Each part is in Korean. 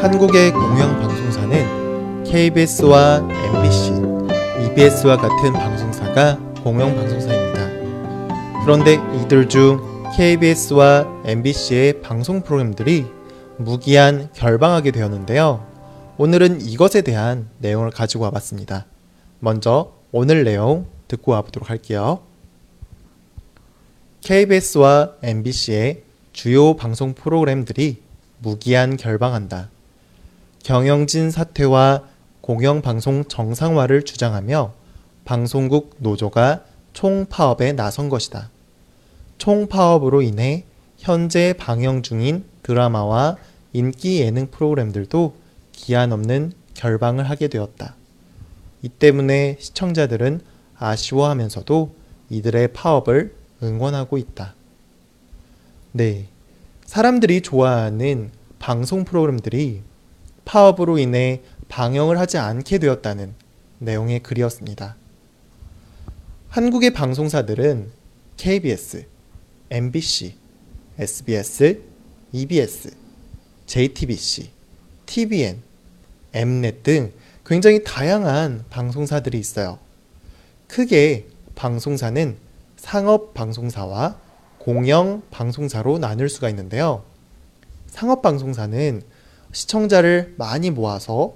한국의 공영방송사는 KBS와 MBC, EBS와 같은 방송사가 공영방송사입니다. 그런데 이들 중 KBS와 MBC의 방송 프로그램들이 무기한 결방하게 되었는데요. 오늘은 이것에 대한 내용을 가지고 와봤습니다. 먼저 오늘 내용 듣고 와보도록 할게요. KBS와 MBC의 주요 방송 프로그램들이 무기한 결방한다. 경영진 사퇴와 공영방송 정상화를 주장하며 방송국 노조가 총파업에 나선 것이다. 총파업으로 인해 현재 방영 중인 드라마와 인기 예능 프로그램들도 기한 없는 결방을 하게 되었다. 이 때문에 시청자들은 아쉬워하면서도 이들의 파업을 응원하고 있다. 네. 사람들이 좋아하는 방송 프로그램들이 파업으로 인해 방영을 하지 않게 되었다는 내용의 글이었습니다. 한국의 방송사들은 KBS, MBC, SBS, EBS, JTBC, TVN, Mnet 등 굉장히 다양한 방송사들이 있어요. 크게 방송사는 상업 방송사와 공영 방송사로 나눌 수가 있는데요. 상업 방송사는 시청자를 많이 모아서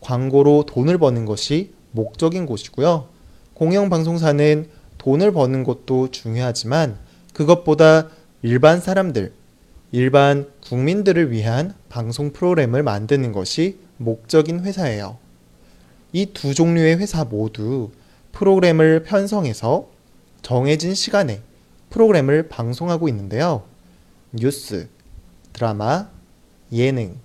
광고로 돈을 버는 것이 목적인 곳이고요. 공영 방송사는 돈을 버는 것도 중요하지만 그것보다 일반 사람들, 일반 국민들을 위한 방송 프로그램을 만드는 것이 목적인 회사예요. 이 두 종류의 회사 모두 프로그램을 편성해서 정해진 시간에 프로그램을 방송하고 있는데요. 뉴스, 드라마, 예능,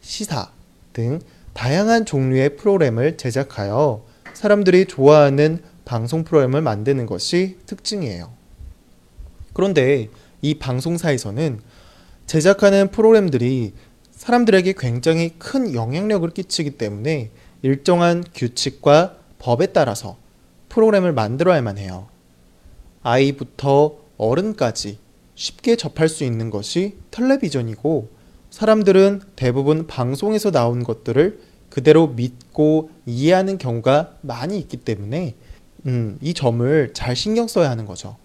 시사 등 다양한 종류의 프로그램을 제작하여 사람들이 좋아하는 방송 프로그램을 만드는 것이 특징이에요. 그런데 이 방송사에서는 제작하는 프로그램들이 사람들에게 굉장히 큰 영향력을 끼치기 때문에 일정한 규칙과 법에 따라서 프로그램을 만들어야만 해요. 아이부터 어른까지 쉽게 접할 수 있는 것이 텔레비전이고 사람들은 대부분 방송에서 나온 것들을 그대로 믿고 이해하는 경우가 많이 있기 때문에 음, 이 점을 잘 신경 써야 하는 거죠.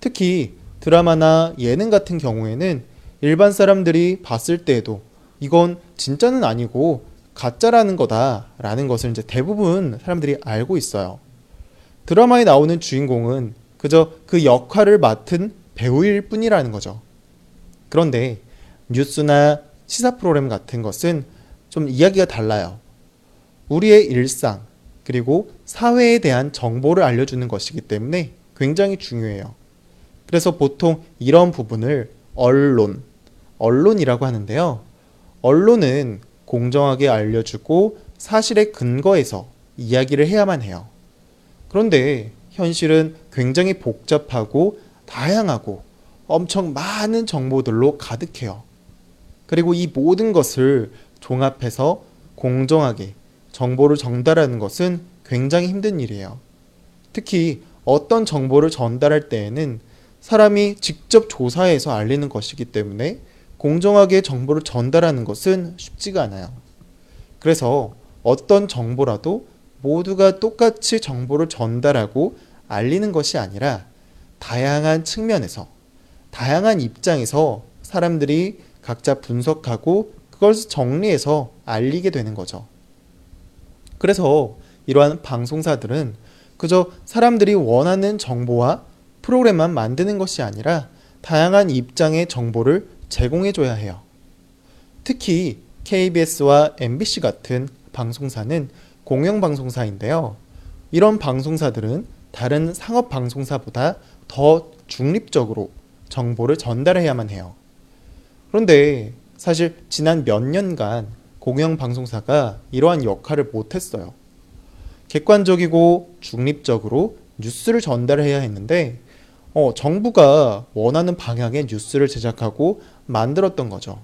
특히 드라마나 예능 같은 경우에는 일반 사람들이 봤을 때에도 이건 진짜는 아니고 가짜라는 거다라는 것을 이제 대부분 사람들이 알고 있어요. 드라마에 나오는 주인공은 그저 그 역할을 맡은 배우일 뿐이라는 거죠. 그런데 뉴스나 시사 프로그램 같은 것은 좀 이야기가 달라요. 우리의 일상, 그리고 사회에 대한 정보를 알려주는 것이기 때문에 굉장히 중요해요. 그래서 보통 이런 부분을 언론, 언론이라고 하는데요. 언론은 공정하게 알려주고 사실에 근거해서 이야기를 해야만 해요. 그런데 현실은 굉장히 복잡하고 다양하고 엄청 많은 정보들로 가득해요. 그리고 이 모든 것을 종합해서 공정하게 정보를 전달하는 것은 굉장히 힘든 일이에요. 특히 어떤 정보를 전달할 때에는 사람이 직접 조사해서 알리는 것이기 때문에 공정하게 정보를 전달하는 것은 쉽지가 않아요. 그래서 어떤 정보라도 모두가 똑같이 정보를 전달하고 알리는 것이 아니라 다양한 측면에서, 다양한 입장에서 사람들이 각자 분석하고 그걸 정리해서 알리게 되는 거죠. 그래서 이러한 방송사들은 그저 사람들이 원하는 정보와 프로그램만 만드는 것이 아니라 다양한 입장의 정보를 제공해줘야 해요. 특히 KBS와 MBC 같은 방송사는 공영방송사인데요. 이런 방송사들은 다른 상업 방송사보다 더 중립적으로 정보를 전달해야만 해요. 그런데 사실 지난 몇 년간 공영방송사가 이러한 역할을 못했어요. 객관적이고 중립적으로 뉴스를 전달해야 했는데 어, 정부가 원하는 방향의 뉴스를 제작하고 만들었던 거죠.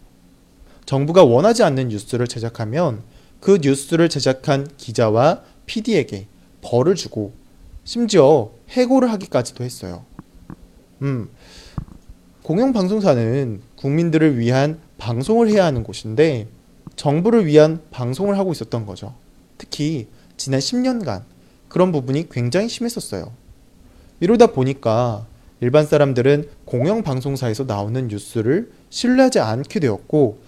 정부가 원하지 않는 뉴스를 제작하면 그 뉴스를 제작한 기자와 PD에게 벌을 주고 심지어 해고를 하기까지도 했어요. 음, 공영방송사는 국민들을 위한 방송을 해야 하는 곳인데 정부를 위한 방송을 하고 있었던 거죠. 특히 지난 10년간 그런 부분이 굉장히 심했었어요. 이러다 보니까 일반 사람들은 공영 방송사에서 나오는 뉴스를 신뢰하지 않게 되었고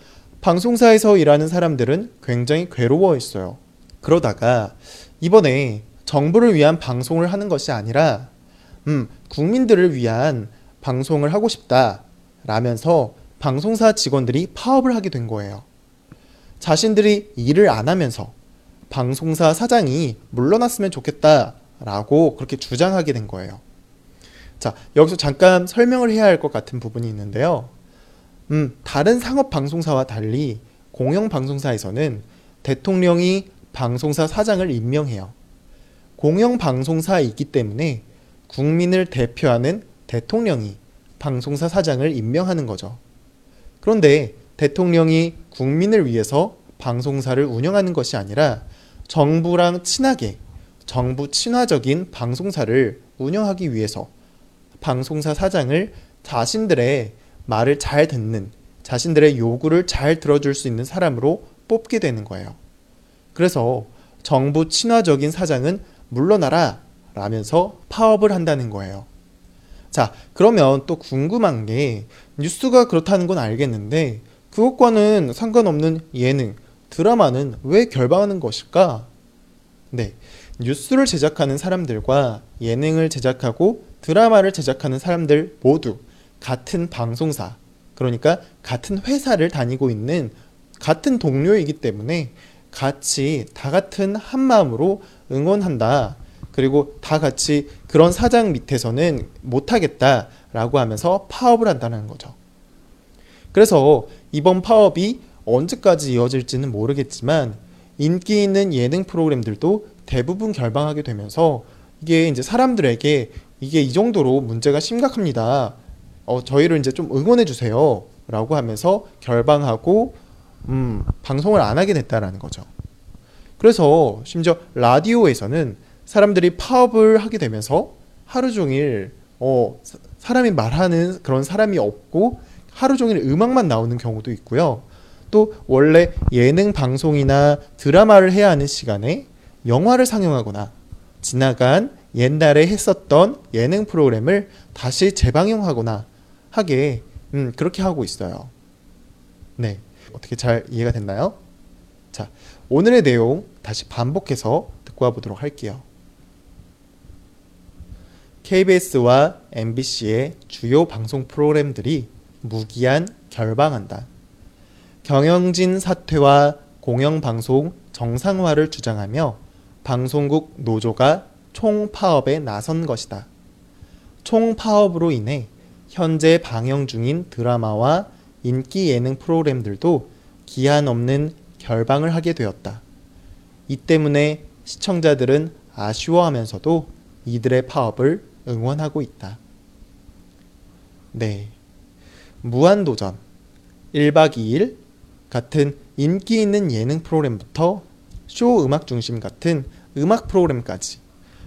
방송사에서 일하는 사람들은 굉장히 괴로워했어요. 그러다가 이번에 정부를 위한 방송을 하는 것이 아니라 음, 국민들을 위한 방송을 하고 싶다 라면서 방송사 직원들이 파업을 하게 된 거예요. 자신들이 일을 안 하면서 방송사 사장이 물러났으면 좋겠다 라고 그렇게 주장하게 된 거예요. 자, 여기서 잠깐 설명을 해야 할 것 같은 부분이 있는데요. 음, 다른 상업 방송사와 달리 공영 방송사에서는 대통령이 방송사 사장을 임명해요. 공영 방송사이기 때문에 국민을 대표하는 대통령이 방송사 사장을 임명하는 거죠. 그런데 대통령이 국민을 위해서 방송사를 운영하는 것이 아니라 정부랑 친하게 정부 친화적인 방송사를 운영하기 위해서 방송사 사장을 자신들의 말을 잘 듣는 자신들의 요구를 잘 들어줄 수 있는 사람으로 뽑게 되는 거예요. 그래서 정부 친화적인 사장은 물러나라 라면서 파업을 한다는 거예요. 자, 그러면 또 궁금한 게 뉴스가 그렇다는 건 알겠는데 그것과는 상관없는 예능, 드라마는 왜 결방하는 것일까? 네. 뉴스를 제작하는 사람들과 예능을 제작하고 드라마를 제작하는 사람들 모두 같은 방송사, 그러니까 같은 회사를 다니고 있는 같은 동료이기 때문에 같이 다 같은 한 마음으로 응원한다. 그리고 다 같이 그런 사장 밑에서는 못하겠다라고 하면서 파업을 한다는 거죠. 그래서 이번 파업이 언제까지 이어질지는 모르겠지만 인기 있는 예능 프로그램들도 대부분 결방하게 되면서 이게 이제 사람들에게 이게 이 정도로 문제가 심각합니다. 어, 저희를 이제 좀 응원해 주세요. 라고 하면서 결방하고 음, 방송을 안 하게 됐다라는 거죠. 그래서 심지어 라디오에서는 사람들이 파업을 하게 되면서 하루 종일 어, 사람이 말하는 그런 사람이 없고 하루 종일 음악만 나오는 경우도 있고요. 또 원래 예능 방송이나 드라마를 해야 하는 시간에 영화를 상영하거나 지나간 옛날에 했었던 예능 프로그램을 다시 재방영하거나 하게 음, 그렇게 하고 있어요. 네. 어떻게 잘 이해가 됐나요? 자, 오늘의 내용 다시 반복해서 듣고 와보도록 할게요. KBS와 MBC의 주요 방송 프로그램들이 무기한 결방한다. 경영진 사퇴와 공영방송 정상화를 주장하며 방송국 노조가 총파업에 나선 것이다. 총파업으로 인해 현재 방영 중인 드라마와 인기 예능 프로그램들도 기한 없는 결방을 하게 되었다. 이 때문에 시청자들은 아쉬워하면서도 이들의 파업을 응원하고 있다. 네. 무한도전, 1박 2일 같은 인기 있는 예능 프로그램부터 쇼 음악 중심 같은 음악 프로그램까지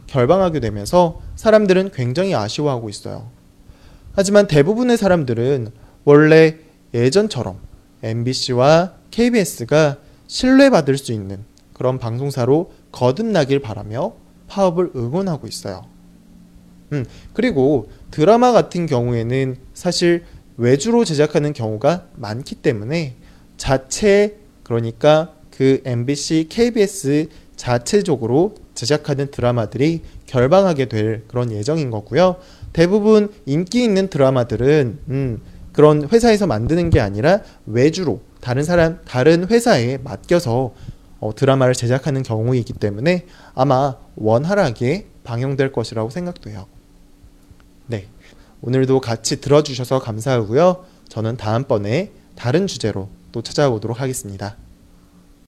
결방하게 되면서 사람들은 굉장히 아쉬워하고 있어요. 하지만 대부분의 사람들은 원래 예전처럼 MBC와 KBS가 신뢰받을 수 있는 그런 방송사로 거듭나길 바라며 파업을 응원하고 있어요. 음, 그리고 드라마 같은 경우에는 사실 외주로 제작하는 경우가 많기 때문에 자체 그러니까 그 MBC, KBS 자체적으로 제작하는 드라마들이 결방하게 될 그런 예정인 거고요. 대부분 인기 있는 드라마들은 음, 그런 회사에서 만드는 게 아니라 외주로 다른 사람 다른 회사에 맡겨서 어, 드라마를 제작하는 경우이기 때문에 아마 원활하게 방영될 것이라고 생각돼요. 네. 오늘도 같이 들어주셔서 감사하고요. 저는 다음번에 다른 주제로 또 찾아오도록 하겠습니다.